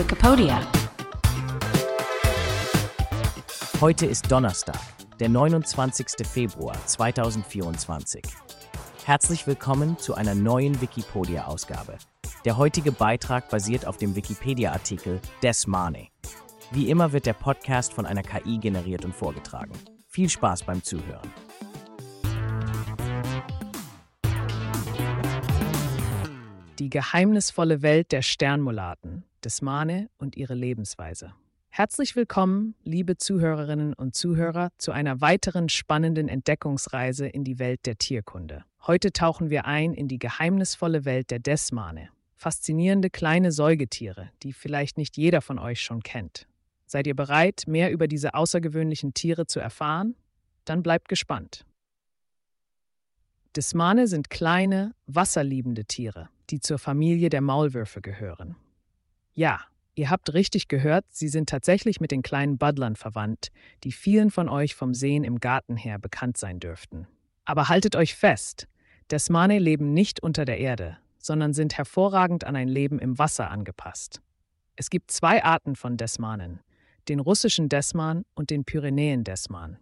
Wikipedia. Heute ist Donnerstag, der 29. Februar 2024. Herzlich willkommen zu einer neuen Wikipedia-Ausgabe. Der heutige Beitrag basiert auf dem Wikipedia-Artikel Des Mane. Wie immer wird der Podcast von einer KI generiert und vorgetragen. Viel Spaß beim Zuhören. Die geheimnisvolle Welt der Sternmulaten, des Mane und ihre Lebensweise. Herzlich willkommen, liebe Zuhörerinnen und Zuhörer, zu einer weiteren spannenden Entdeckungsreise in die Welt der Tierkunde. Heute tauchen wir ein in die geheimnisvolle Welt der Desmane. Faszinierende kleine Säugetiere, die vielleicht nicht jeder von euch schon kennt. Seid ihr bereit, mehr über diese außergewöhnlichen Tiere zu erfahren? Dann bleibt gespannt. Desmane sind kleine, wasserliebende Tiere, die zur Familie der Maulwürfe gehören. Ja, ihr habt richtig gehört, sie sind tatsächlich mit den kleinen Buddlern verwandt, die vielen von euch vom Sehen im Garten her bekannt sein dürften. Aber haltet euch fest, Desmane leben nicht unter der Erde, sondern sind hervorragend an ein Leben im Wasser angepasst. Es gibt zwei Arten von Desmanen, den russischen Desman und den Pyrenäen-Desman.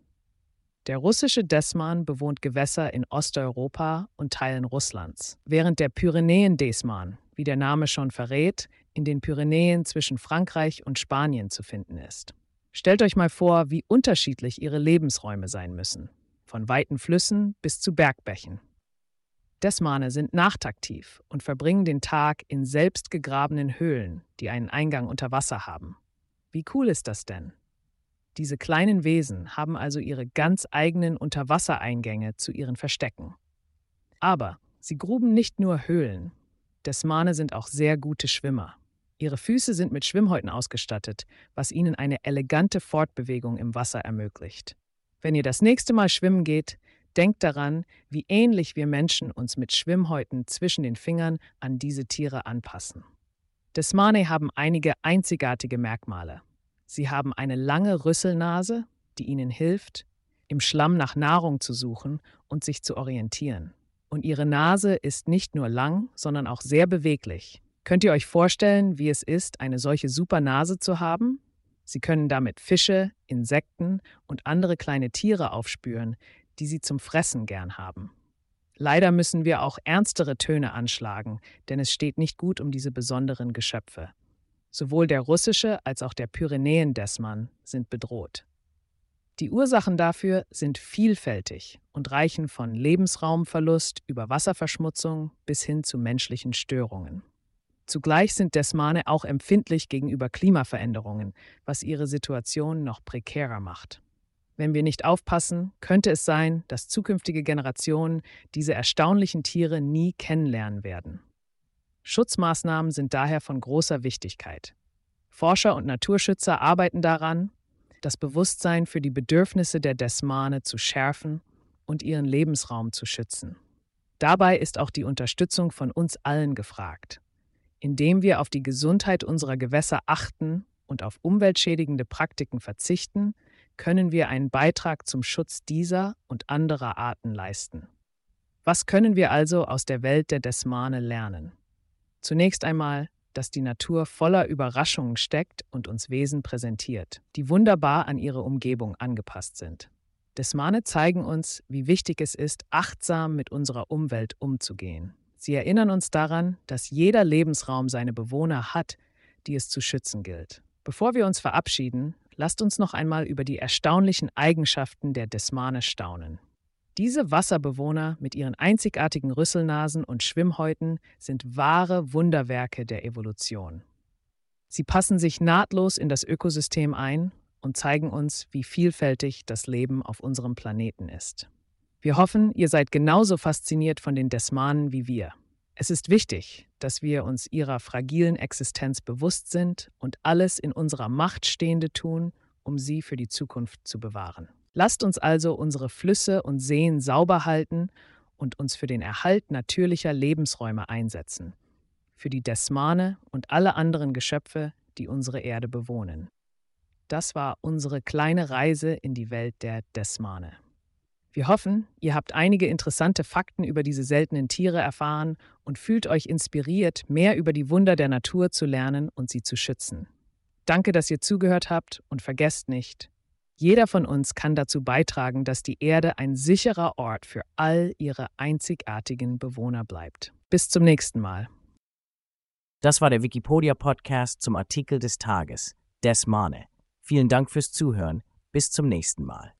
Der russische Desman bewohnt Gewässer in Osteuropa und Teilen Russlands, während der Pyrenäen-Desman, wie der Name schon verrät, in den Pyrenäen zwischen Frankreich und Spanien zu finden ist. Stellt euch mal vor, wie unterschiedlich ihre Lebensräume sein müssen, von weiten Flüssen bis zu Bergbächen. Desmane sind nachtaktiv und verbringen den Tag in selbstgegrabenen Höhlen, die einen Eingang unter Wasser haben. Wie cool ist das denn? Diese kleinen Wesen haben also ihre ganz eigenen Unterwassereingänge zu ihren Verstecken. Aber sie gruben nicht nur Höhlen. Desmane sind auch sehr gute Schwimmer. Ihre Füße sind mit Schwimmhäuten ausgestattet, was ihnen eine elegante Fortbewegung im Wasser ermöglicht. Wenn ihr das nächste Mal schwimmen geht, denkt daran, wie ähnlich wir Menschen uns mit Schwimmhäuten zwischen den Fingern an diese Tiere anpassen. Desmane haben einige einzigartige Merkmale. Sie haben eine lange Rüsselnase, die ihnen hilft, im Schlamm nach Nahrung zu suchen und sich zu orientieren. Und ihre Nase ist nicht nur lang, sondern auch sehr beweglich. Könnt ihr euch vorstellen, wie es ist, eine solche super Nase zu haben? Sie können damit Fische, Insekten und andere kleine Tiere aufspüren, die sie zum Fressen gern haben. Leider müssen wir auch ernstere Töne anschlagen, denn es steht nicht gut um diese besonderen Geschöpfe. Sowohl der russische als auch der Pyrenäen-Desman sind bedroht. Die Ursachen dafür sind vielfältig und reichen von Lebensraumverlust über Wasserverschmutzung bis hin zu menschlichen Störungen. Zugleich sind Desmane auch empfindlich gegenüber Klimaveränderungen, was ihre Situation noch prekärer macht. Wenn wir nicht aufpassen, könnte es sein, dass zukünftige Generationen diese erstaunlichen Tiere nie kennenlernen werden. Schutzmaßnahmen sind daher von großer Wichtigkeit. Forscher und Naturschützer arbeiten daran, das Bewusstsein für die Bedürfnisse der Desmane zu schärfen und ihren Lebensraum zu schützen. Dabei ist auch die Unterstützung von uns allen gefragt. Indem wir auf die Gesundheit unserer Gewässer achten und auf umweltschädigende Praktiken verzichten, können wir einen Beitrag zum Schutz dieser und anderer Arten leisten. Was können wir also aus der Welt der Desmane lernen? Zunächst einmal, dass die Natur voller Überraschungen steckt und uns Wesen präsentiert, die wunderbar an ihre Umgebung angepasst sind. Desmane zeigen uns, wie wichtig es ist, achtsam mit unserer Umwelt umzugehen. Sie erinnern uns daran, dass jeder Lebensraum seine Bewohner hat, die es zu schützen gilt. Bevor wir uns verabschieden, lasst uns noch einmal über die erstaunlichen Eigenschaften der Desmane staunen. Diese Wasserbewohner mit ihren einzigartigen Rüsselnasen und Schwimmhäuten sind wahre Wunderwerke der Evolution. Sie passen sich nahtlos in das Ökosystem ein und zeigen uns, wie vielfältig das Leben auf unserem Planeten ist. Wir hoffen, ihr seid genauso fasziniert von den Desmanen wie wir. Es ist wichtig, dass wir uns ihrer fragilen Existenz bewusst sind und alles in unserer Macht Stehende tun, um sie für die Zukunft zu bewahren. Lasst uns also unsere Flüsse und Seen sauber halten und uns für den Erhalt natürlicher Lebensräume einsetzen, für die Desmane und alle anderen Geschöpfe, die unsere Erde bewohnen. Das war unsere kleine Reise in die Welt der Desmane. Wir hoffen, ihr habt einige interessante Fakten über diese seltenen Tiere erfahren und fühlt euch inspiriert, mehr über die Wunder der Natur zu lernen und sie zu schützen. Danke, dass ihr zugehört habt und vergesst nicht, jeder von uns kann dazu beitragen, dass die Erde ein sicherer Ort für all ihre einzigartigen Bewohner bleibt. Bis zum nächsten Mal. Das war der Wikipedia-Podcast zum Artikel des Tages. Des Mane. Vielen Dank fürs Zuhören. Bis zum nächsten Mal.